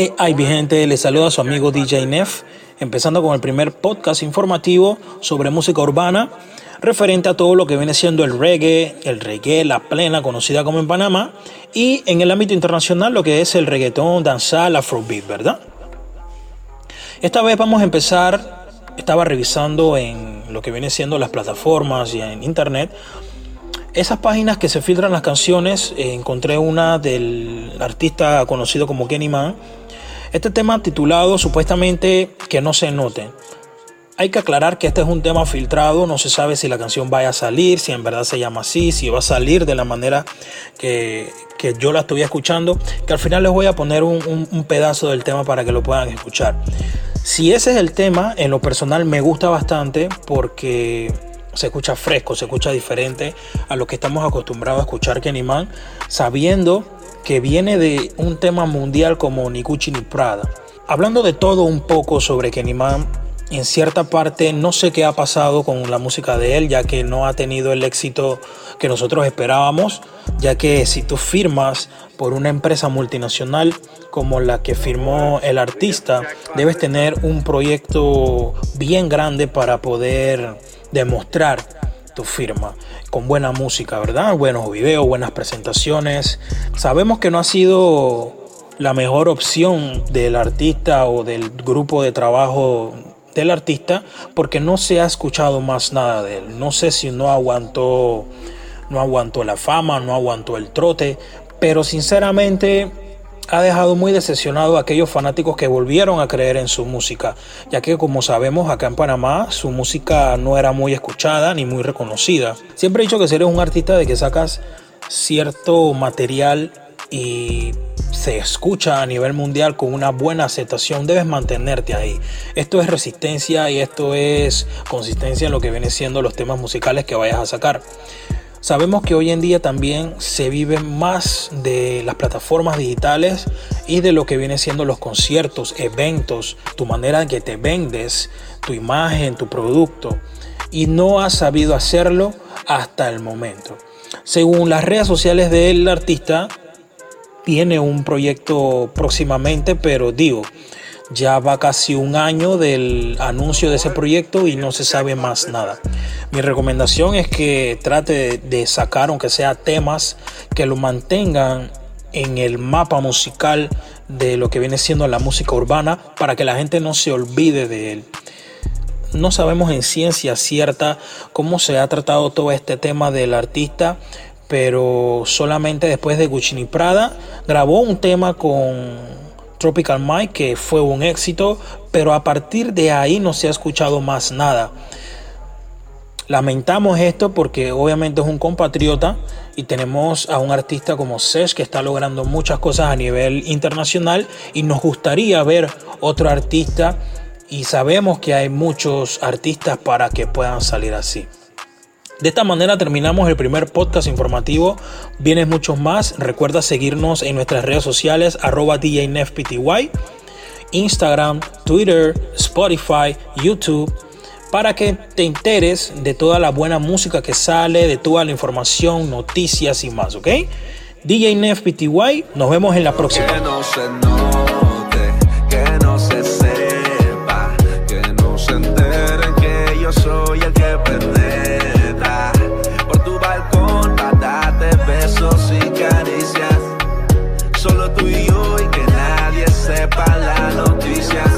¿Qué hay, mi gente? Les saluda a su amigo DJ Neff, empezando con el primer podcast informativo sobre música urbana, referente a todo lo que viene siendo el reggae, el reggae, la plena, conocida como en Panamá, y en el ámbito internacional lo que es el reggaetón, danzal, afrobeat, ¿verdad? Esta vez vamos a empezar, estaba revisando en lo que viene siendo las plataformas y en internet, esas páginas que se filtran las canciones, eh, encontré una del artista conocido como Kenny Man. Este tema titulado supuestamente Que no se note. Hay que aclarar que este es un tema filtrado, no se sabe si la canción vaya a salir, si en verdad se llama así, si va a salir de la manera que, yo la estoy escuchando, que al final les voy a poner un, un pedazo del tema para que lo puedan escuchar. Si ese es el tema, en lo personal me gusta bastante porque se escucha fresco, se escucha diferente a lo que estamos acostumbrados a escuchar Kenny Man, sabiendo que viene de un tema mundial como Ni Gucci ni Prada. Hablando de todo un poco sobre Kenny en cierta parte no sé qué ha pasado con la música de él, ya que no ha tenido el éxito que nosotros esperábamos, ya que si tú firmas por una empresa multinacional como la que firmó el artista, debes tener un proyecto bien grande para poder demostrar tu firma con buena música, ¿verdad? Buenos videos, buenas presentaciones. Sabemos que no ha sido la mejor opción del artista o del grupo de trabajo del artista porque no se ha escuchado más nada de él. No sé si no aguantó no aguantó la fama, no aguantó el trote, pero sinceramente ha dejado muy decepcionado a aquellos fanáticos que volvieron a creer en su música, ya que como sabemos acá en Panamá su música no era muy escuchada ni muy reconocida. Siempre he dicho que si eres un artista de que sacas cierto material y se escucha a nivel mundial con una buena aceptación, debes mantenerte ahí. Esto es resistencia y esto es consistencia en lo que viene siendo los temas musicales que vayas a sacar. Sabemos que hoy en día también se vive más de las plataformas digitales y de lo que viene siendo los conciertos, eventos, tu manera en que te vendes, tu imagen, tu producto. Y no has sabido hacerlo hasta el momento. Según las redes sociales del artista, tiene un proyecto próximamente, pero digo, ya va casi un año del anuncio de ese proyecto y no se sabe más nada. Mi recomendación es que trate de sacar, aunque sea temas que lo mantengan en el mapa musical de lo que viene siendo la música urbana para que la gente no se olvide de él. No sabemos en ciencia cierta cómo se ha tratado todo este tema del artista, pero solamente después de Gucci Prada grabó un tema con Tropical Mike, que fue un éxito, pero a partir de ahí no se ha escuchado más nada. Lamentamos esto porque obviamente es un compatriota y tenemos a un artista como Sesh que está logrando muchas cosas a nivel internacional y nos gustaría ver otro artista y sabemos que hay muchos artistas para que puedan salir así. De esta manera terminamos el primer podcast informativo. Vienes muchos más. Recuerda seguirnos en nuestras redes sociales arroba DJNFPTY, Instagram, Twitter, Spotify, YouTube, para que te enteres de toda la buena música que sale, de toda la información, noticias y más, ¿ok? DJNFPTY, nos vemos en la próxima. Volana.